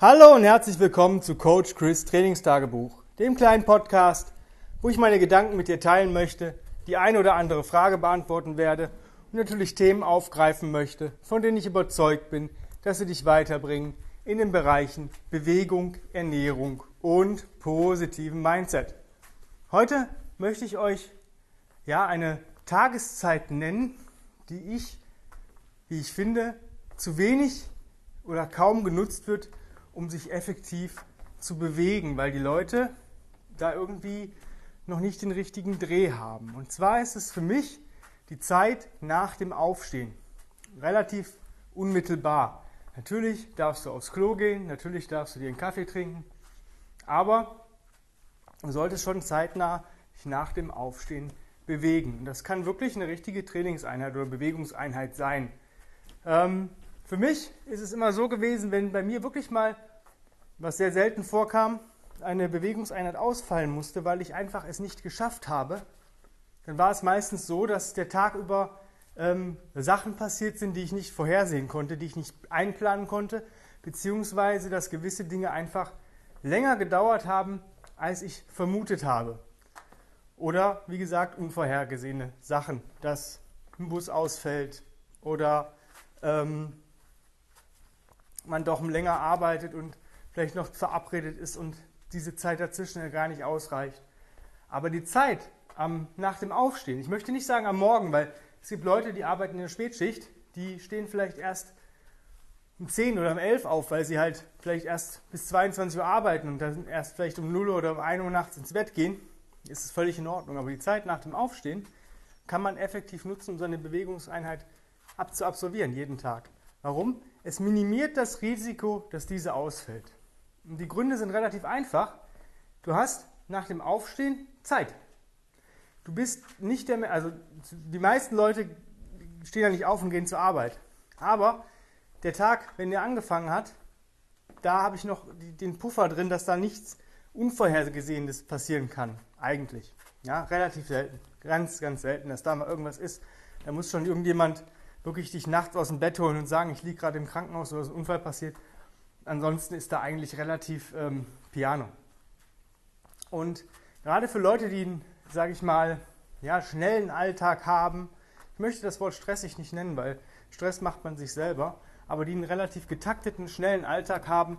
Hallo und herzlich willkommen zu Coach Chris Trainingstagebuch, dem kleinen Podcast, wo ich meine Gedanken mit dir teilen möchte, die eine oder andere Frage beantworten werde und natürlich Themen aufgreifen möchte, von denen ich überzeugt bin, dass sie dich weiterbringen in den Bereichen Bewegung, Ernährung und positiven Mindset. Heute möchte ich euch ja eine Tageszeit nennen, die ich, wie ich finde, zu wenig oder kaum genutzt wird, um sich effektiv zu bewegen, weil die Leute da irgendwie noch nicht den richtigen Dreh haben. Und zwar ist es für mich die Zeit nach dem Aufstehen. Relativ unmittelbar. Natürlich darfst du aufs Klo gehen, natürlich darfst du dir einen Kaffee trinken, aber du solltest schon zeitnah dich nach dem Aufstehen bewegen. Und das kann wirklich eine richtige Trainingseinheit oder Bewegungseinheit sein. Ähm, für mich ist es immer so gewesen, wenn bei mir wirklich mal was sehr selten vorkam, eine Bewegungseinheit ausfallen musste, weil ich einfach es nicht geschafft habe, dann war es meistens so, dass der Tag über ähm, Sachen passiert sind, die ich nicht vorhersehen konnte, die ich nicht einplanen konnte, beziehungsweise dass gewisse Dinge einfach länger gedauert haben, als ich vermutet habe. Oder wie gesagt, unvorhergesehene Sachen, dass ein Bus ausfällt oder ähm, man doch länger arbeitet und vielleicht noch verabredet ist und diese Zeit dazwischen ja gar nicht ausreicht. Aber die Zeit am, nach dem Aufstehen, ich möchte nicht sagen am Morgen, weil es gibt Leute, die arbeiten in der Spätschicht, die stehen vielleicht erst um 10 oder um 11 auf, weil sie halt vielleicht erst bis 22 Uhr arbeiten und dann erst vielleicht um 0 oder um 1 Uhr nachts ins Bett gehen, ist es völlig in Ordnung. Aber die Zeit nach dem Aufstehen kann man effektiv nutzen, um seine Bewegungseinheit abzuabsolvieren, jeden Tag. Warum? Es minimiert das Risiko, dass diese ausfällt. Die Gründe sind relativ einfach. Du hast nach dem Aufstehen Zeit. Du bist nicht der, also die meisten Leute stehen ja nicht auf und gehen zur Arbeit. Aber der Tag, wenn der angefangen hat, da habe ich noch den Puffer drin, dass da nichts Unvorhergesehenes passieren kann. Eigentlich. Ja, relativ selten. Ganz, ganz selten, dass da mal irgendwas ist. Da muss schon irgendjemand wirklich dich nachts aus dem Bett holen und sagen, ich liege gerade im Krankenhaus oder ist ein Unfall passiert ansonsten ist da eigentlich relativ ähm, Piano. Und gerade für Leute, die sage ich mal, ja, schnellen Alltag haben, ich möchte das Wort stressig nicht nennen, weil Stress macht man sich selber, aber die einen relativ getakteten, schnellen Alltag haben,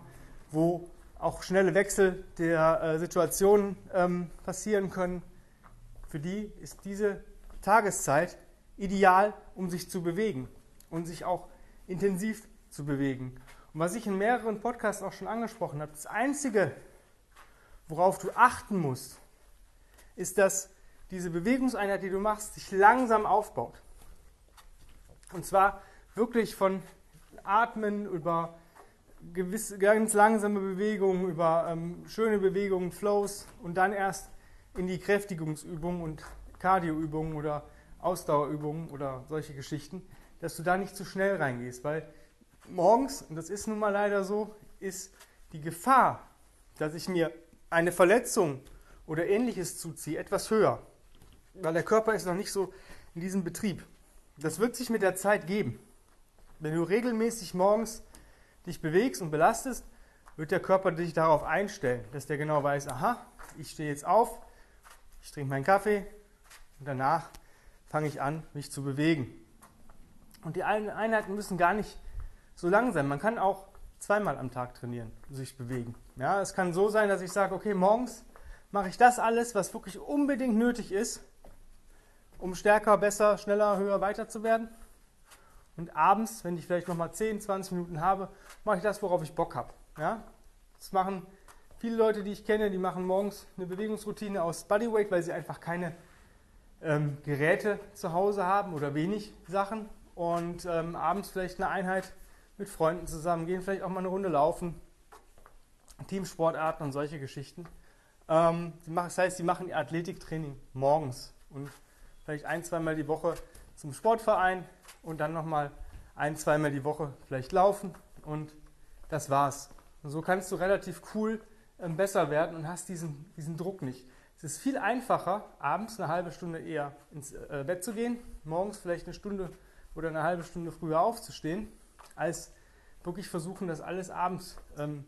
wo auch schnelle Wechsel der äh, Situationen ähm, passieren können, für die ist diese Tageszeit ideal, um sich zu bewegen und sich auch intensiv zu bewegen. Und was ich in mehreren Podcasts auch schon angesprochen habe, das Einzige, worauf du achten musst, ist, dass diese Bewegungseinheit, die du machst, sich langsam aufbaut. Und zwar wirklich von Atmen über gewisse, ganz langsame Bewegungen, über ähm, schöne Bewegungen, Flows und dann erst in die Kräftigungsübungen und Cardioübungen oder Ausdauerübungen oder solche Geschichten, dass du da nicht zu schnell reingehst, weil morgens, und das ist nun mal leider so, ist die Gefahr, dass ich mir eine Verletzung oder ähnliches zuziehe, etwas höher. Weil der Körper ist noch nicht so in diesem Betrieb. Das wird sich mit der Zeit geben. Wenn du regelmäßig morgens dich bewegst und belastest, wird der Körper dich darauf einstellen, dass der genau weiß, aha, ich stehe jetzt auf, ich trinke meinen Kaffee und danach fange ich an, mich zu bewegen. Und die Einheiten müssen gar nicht so langsam. Man kann auch zweimal am Tag trainieren, sich bewegen. Ja, es kann so sein, dass ich sage, okay, morgens mache ich das alles, was wirklich unbedingt nötig ist, um stärker, besser, schneller, höher, weiter zu werden. Und abends, wenn ich vielleicht nochmal 10, 20 Minuten habe, mache ich das, worauf ich Bock habe. Ja? Das machen viele Leute, die ich kenne, die machen morgens eine Bewegungsroutine aus Bodyweight, weil sie einfach keine ähm, Geräte zu Hause haben oder wenig Sachen. Und ähm, abends vielleicht eine Einheit mit Freunden zusammen, gehen vielleicht auch mal eine Runde laufen, Teamsportarten und solche Geschichten. Ähm, das heißt, sie machen ihr Athletiktraining morgens und vielleicht ein, zweimal die Woche zum Sportverein und dann nochmal ein, zweimal die Woche vielleicht laufen und das war's. Und so kannst du relativ cool ähm, besser werden und hast diesen, diesen Druck nicht. Es ist viel einfacher, abends eine halbe Stunde eher ins äh, Bett zu gehen, morgens vielleicht eine Stunde oder eine halbe Stunde früher aufzustehen als wirklich versuchen, das alles abends ähm,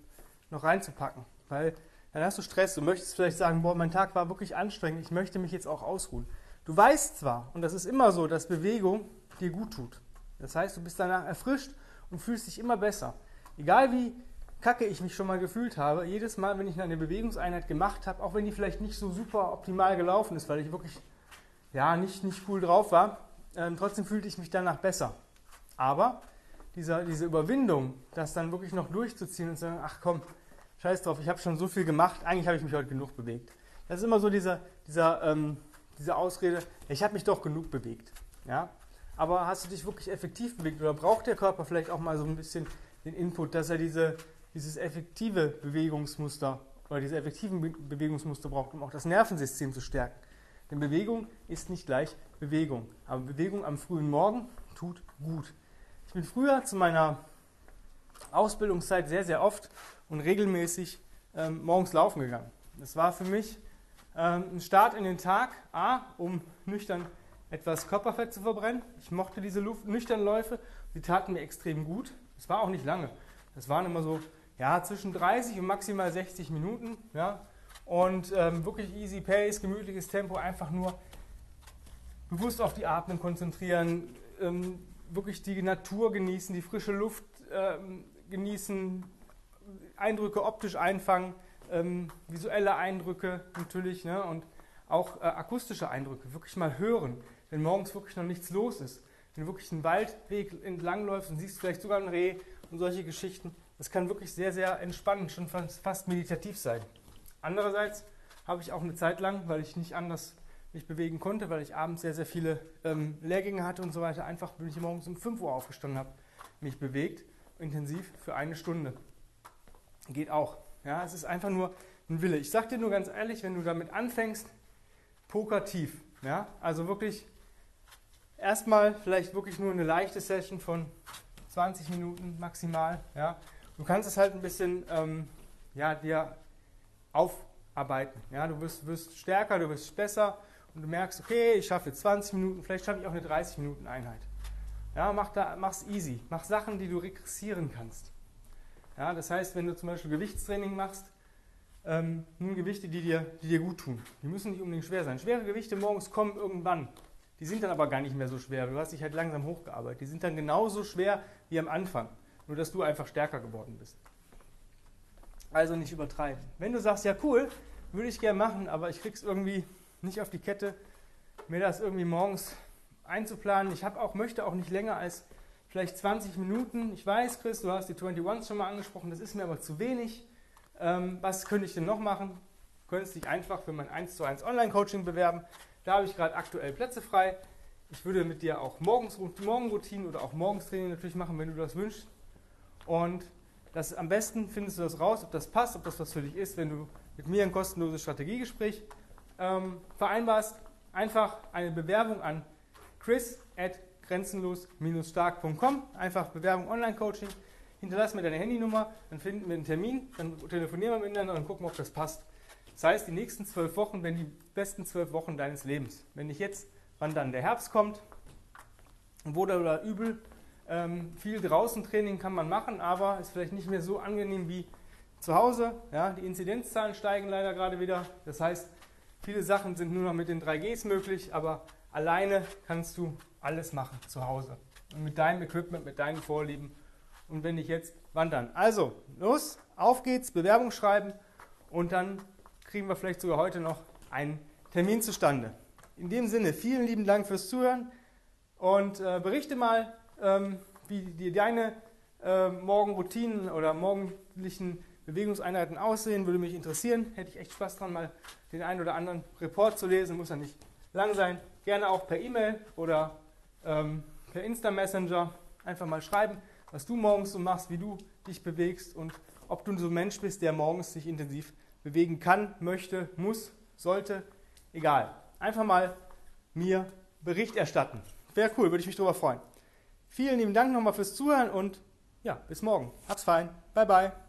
noch reinzupacken. Weil dann hast du Stress. Du möchtest vielleicht sagen, boah, mein Tag war wirklich anstrengend, ich möchte mich jetzt auch ausruhen. Du weißt zwar, und das ist immer so, dass Bewegung dir gut tut. Das heißt, du bist danach erfrischt und fühlst dich immer besser. Egal wie kacke ich mich schon mal gefühlt habe, jedes Mal, wenn ich eine Bewegungseinheit gemacht habe, auch wenn die vielleicht nicht so super optimal gelaufen ist, weil ich wirklich ja, nicht, nicht cool drauf war, ähm, trotzdem fühlte ich mich danach besser. Aber dieser, diese Überwindung, das dann wirklich noch durchzuziehen und zu sagen, ach komm, scheiß drauf, ich habe schon so viel gemacht, eigentlich habe ich mich heute genug bewegt. Das ist immer so dieser, dieser, ähm, diese Ausrede, ich habe mich doch genug bewegt. Ja? Aber hast du dich wirklich effektiv bewegt oder braucht der Körper vielleicht auch mal so ein bisschen den Input, dass er diese, dieses effektive Bewegungsmuster oder diese effektiven Be Bewegungsmuster braucht, um auch das Nervensystem zu stärken? Denn Bewegung ist nicht gleich Bewegung. Aber Bewegung am frühen Morgen tut gut. Ich bin früher zu meiner Ausbildungszeit sehr, sehr oft und regelmäßig ähm, morgens laufen gegangen. Das war für mich ähm, ein Start in den Tag, A, um nüchtern etwas Körperfett zu verbrennen. Ich mochte diese Luft, nüchternen Läufe, sie taten mir extrem gut. Es war auch nicht lange. Das waren immer so ja, zwischen 30 und maximal 60 Minuten. Ja und ähm, wirklich easy pace, gemütliches Tempo, einfach nur bewusst auf die Atmung konzentrieren, ähm, wirklich die Natur genießen, die frische Luft ähm, genießen, Eindrücke optisch einfangen, ähm, visuelle Eindrücke natürlich ne, und auch äh, akustische Eindrücke, wirklich mal hören, wenn morgens wirklich noch nichts los ist. Wenn du wirklich einen Waldweg entlangläufst und siehst vielleicht sogar ein Reh und solche Geschichten, das kann wirklich sehr, sehr entspannend, schon fast, fast meditativ sein. Andererseits habe ich auch eine Zeit lang, weil ich nicht anders mich bewegen konnte, weil ich abends sehr, sehr viele ähm, Lehrgänge hatte und so weiter, einfach bin ich morgens um 5 Uhr aufgestanden habe, mich bewegt, intensiv für eine Stunde. Geht auch. Ja, es ist einfach nur ein Wille. Ich sage dir nur ganz ehrlich, wenn du damit anfängst, poker tief. Ja, also wirklich erstmal vielleicht wirklich nur eine leichte Session von 20 Minuten maximal. Ja, du kannst es halt ein bisschen ähm, ja, dir aufarbeiten. Ja, du wirst, wirst stärker, du wirst besser und du merkst, okay, ich schaffe jetzt 20 Minuten, vielleicht schaffe ich auch eine 30 Minuten Einheit. Ja, mach da, mach's easy. Mach Sachen, die du regressieren kannst. Ja, das heißt, wenn du zum Beispiel Gewichtstraining machst, ähm, nimm Gewichte, die dir, die dir gut tun. Die müssen nicht unbedingt schwer sein. Schwere Gewichte morgens kommen irgendwann. Die sind dann aber gar nicht mehr so schwer. Du hast dich halt langsam hochgearbeitet. Die sind dann genauso schwer wie am Anfang. Nur dass du einfach stärker geworden bist. Also nicht übertreiben. Wenn du sagst, ja cool, würde ich gerne machen, aber ich krieg's irgendwie nicht auf die Kette, mir das irgendwie morgens einzuplanen. Ich habe auch, möchte auch nicht länger als vielleicht 20 Minuten. Ich weiß, Chris, du hast die 21 schon mal angesprochen, das ist mir aber zu wenig. Ähm, was könnte ich denn noch machen? Du könntest dich einfach für mein 1 zu 1 Online-Coaching bewerben. Da habe ich gerade aktuell Plätze frei. Ich würde mit dir auch morgens Morgenroutinen oder auch Morgenstraining natürlich machen, wenn du das wünschst. Und das, am besten findest du das raus, ob das passt, ob das was für dich ist, wenn du mit mir ein kostenloses Strategiegespräch ähm, vereinbarst. Einfach eine Bewerbung an chris at grenzenlos-stark.com. Einfach Bewerbung Online-Coaching. Hinterlass mir deine Handynummer, dann finden wir einen Termin, dann telefonieren wir miteinander und gucken, ob das passt. Das heißt, die nächsten zwölf Wochen werden die besten zwölf Wochen deines Lebens. Wenn nicht jetzt, wann dann der Herbst kommt, wohl oder übel, ähm, viel draußen Training kann man machen, aber ist vielleicht nicht mehr so angenehm wie zu Hause. Ja, die Inzidenzzahlen steigen leider gerade wieder. Das heißt, viele Sachen sind nur noch mit den 3Gs möglich, aber alleine kannst du alles machen zu Hause. Mit deinem Equipment, mit deinen Vorlieben. Und wenn nicht jetzt, wann dann? Also, los, auf geht's, Bewerbung schreiben und dann kriegen wir vielleicht sogar heute noch einen Termin zustande. In dem Sinne, vielen lieben Dank fürs Zuhören und äh, berichte mal, ähm, wie die, deine äh, Morgenroutinen oder morgendlichen Bewegungseinheiten aussehen, würde mich interessieren. Hätte ich echt Spaß dran, mal den einen oder anderen Report zu lesen. Muss ja nicht lang sein. Gerne auch per E-Mail oder ähm, per Insta-Messenger einfach mal schreiben, was du morgens so machst, wie du dich bewegst und ob du so ein Mensch bist, der morgens sich intensiv bewegen kann, möchte, muss, sollte, egal. Einfach mal mir Bericht erstatten. Wäre cool, würde ich mich darüber freuen. Vielen lieben Dank nochmal fürs Zuhören und ja, bis morgen. Hab's fein. Bye, bye.